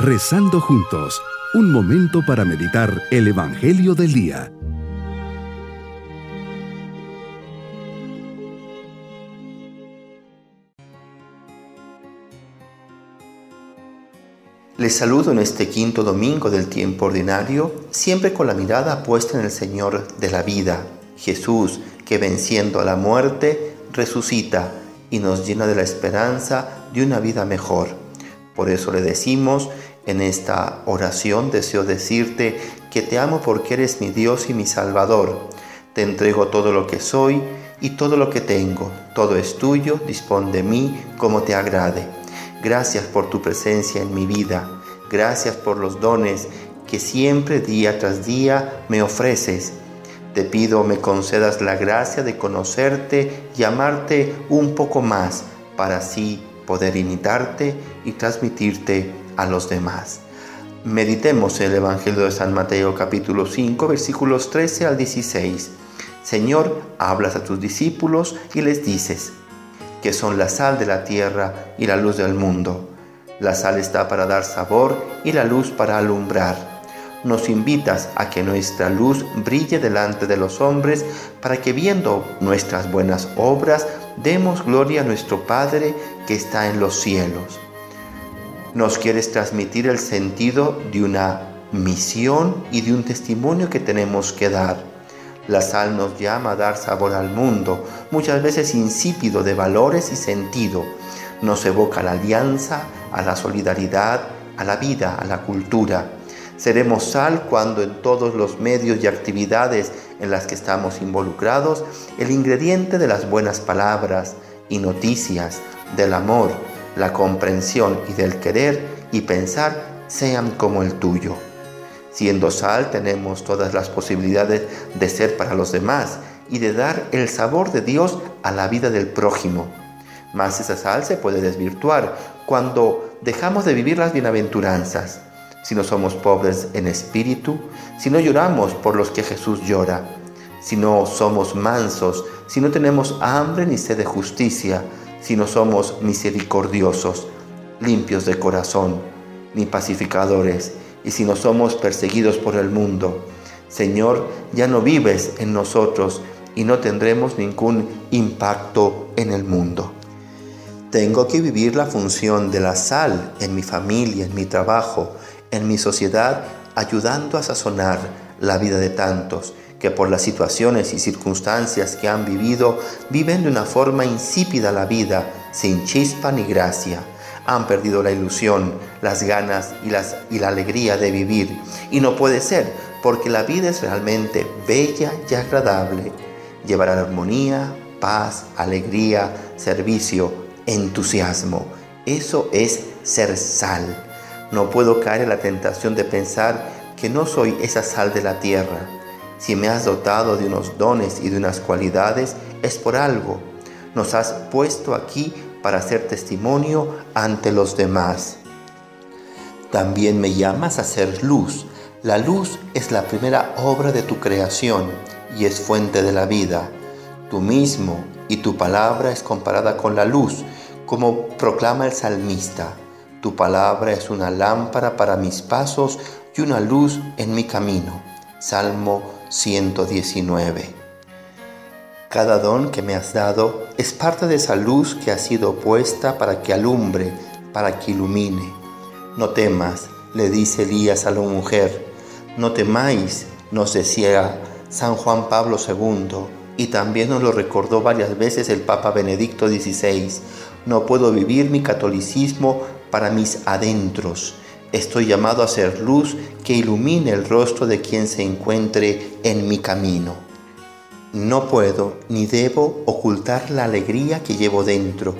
Rezando juntos, un momento para meditar el Evangelio del Día. Les saludo en este quinto domingo del tiempo ordinario, siempre con la mirada puesta en el Señor de la vida, Jesús, que venciendo a la muerte, resucita y nos llena de la esperanza de una vida mejor. Por eso le decimos en esta oración, deseo decirte que te amo porque eres mi Dios y mi Salvador. Te entrego todo lo que soy y todo lo que tengo. Todo es tuyo, dispón de mí como te agrade. Gracias por tu presencia en mi vida. Gracias por los dones que siempre día tras día me ofreces te pido me concedas la gracia de conocerte y amarte un poco más para así poder imitarte y transmitirte a los demás. Meditemos el Evangelio de San Mateo capítulo 5 versículos 13 al 16. Señor, hablas a tus discípulos y les dices que son la sal de la tierra y la luz del mundo. La sal está para dar sabor y la luz para alumbrar nos invitas a que nuestra luz brille delante de los hombres para que viendo nuestras buenas obras demos gloria a nuestro Padre que está en los cielos. Nos quieres transmitir el sentido de una misión y de un testimonio que tenemos que dar. La sal nos llama a dar sabor al mundo, muchas veces insípido de valores y sentido. Nos evoca la alianza, a la solidaridad, a la vida, a la cultura. Seremos sal cuando en todos los medios y actividades en las que estamos involucrados, el ingrediente de las buenas palabras y noticias, del amor, la comprensión y del querer y pensar sean como el tuyo. Siendo sal tenemos todas las posibilidades de ser para los demás y de dar el sabor de Dios a la vida del prójimo. Más esa sal se puede desvirtuar cuando dejamos de vivir las bienaventuranzas si no somos pobres en espíritu, si no lloramos por los que Jesús llora, si no somos mansos, si no tenemos hambre ni sed de justicia, si no somos misericordiosos, limpios de corazón, ni pacificadores, y si no somos perseguidos por el mundo. Señor, ya no vives en nosotros y no tendremos ningún impacto en el mundo. Tengo que vivir la función de la sal en mi familia, en mi trabajo, en mi sociedad ayudando a sazonar la vida de tantos que por las situaciones y circunstancias que han vivido viven de una forma insípida la vida, sin chispa ni gracia. Han perdido la ilusión, las ganas y, la alegría de vivir. Y no puede ser, porque la vida es realmente bella y agradable. Llevará armonía, paz, alegría, servicio, entusiasmo. Eso es ser sal no puedo caer en la tentación de pensar que no soy esa sal de la tierra. Si me has dotado de unos dones y de unas cualidades, es por algo. Nos has puesto aquí para hacer testimonio ante los demás. También me llamas a ser luz. La luz es la primera obra de tu creación y es fuente de la vida. Tú mismo y tu palabra es comparada con la luz, como proclama el salmista. Tu palabra es una lámpara para mis pasos y una luz en mi camino. Salmo 119. Cada don que me has dado es parte de esa luz que ha sido puesta para que alumbre, para que ilumine. No temas, le dice Elías a la mujer, no temáis, nos decía San Juan Pablo II, y también nos lo recordó varias veces el Papa Benedicto XVI. No puedo vivir mi catolicismo para mis adentros. Estoy llamado a ser luz que ilumine el rostro de quien se encuentre en mi camino. No puedo ni debo ocultar la alegría que llevo dentro,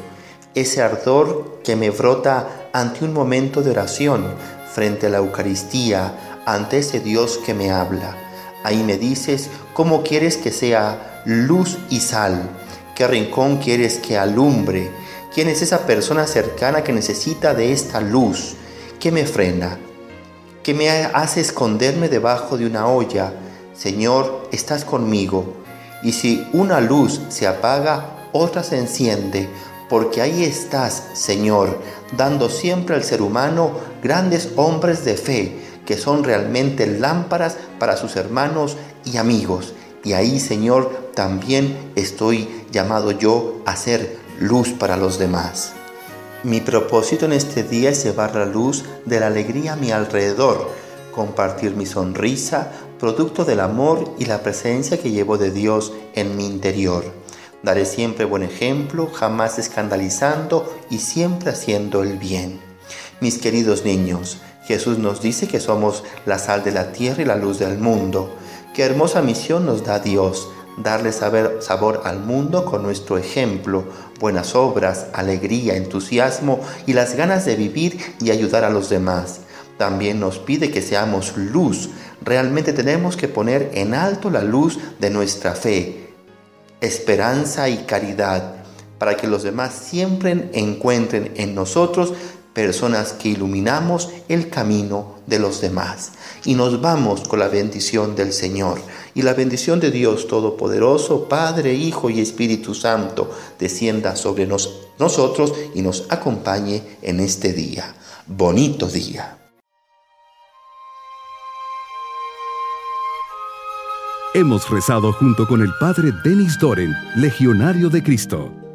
ese ardor que me brota ante un momento de oración, frente a la Eucaristía, ante ese Dios que me habla. Ahí me dices cómo quieres que sea luz y sal, qué rincón quieres que alumbre, ¿Quién es esa persona cercana que necesita de esta luz? que me frena? que me hace esconderme debajo de una olla? Señor, estás conmigo. Y si una luz se apaga, otra se enciende, porque ahí estás, Señor, dando siempre al ser humano grandes hombres de fe, que son realmente lámparas para sus hermanos y amigos. Y ahí, Señor, también estoy llamado yo a ser luz para los demás. Mi propósito en este día es llevar la luz de la alegría a mi alrededor, compartir mi sonrisa, producto del amor y la presencia que llevo de Dios en mi interior. Daré siempre buen ejemplo, jamás escandalizando y siempre haciendo el bien. Mis queridos niños, Jesús nos dice que somos la sal de la tierra y la luz del mundo. Qué hermosa misión nos da Dios, darle sabor al mundo con nuestro ejemplo, buenas obras, alegría, entusiasmo y las ganas de vivir y ayudar a los demás. También nos pide que seamos luz. Realmente tenemos que poner en alto la luz de nuestra fe, esperanza y caridad, para que los demás siempre encuentren en nosotros personas que iluminamos el camino de los demás. Y nos vamos con la bendición del Señor. Y la bendición de Dios Todopoderoso, Padre, Hijo y Espíritu Santo, descienda sobre nosotros y nos acompañe en este día. Bonito día. Hemos rezado junto con el Padre Denis Doren, Legionario de Cristo.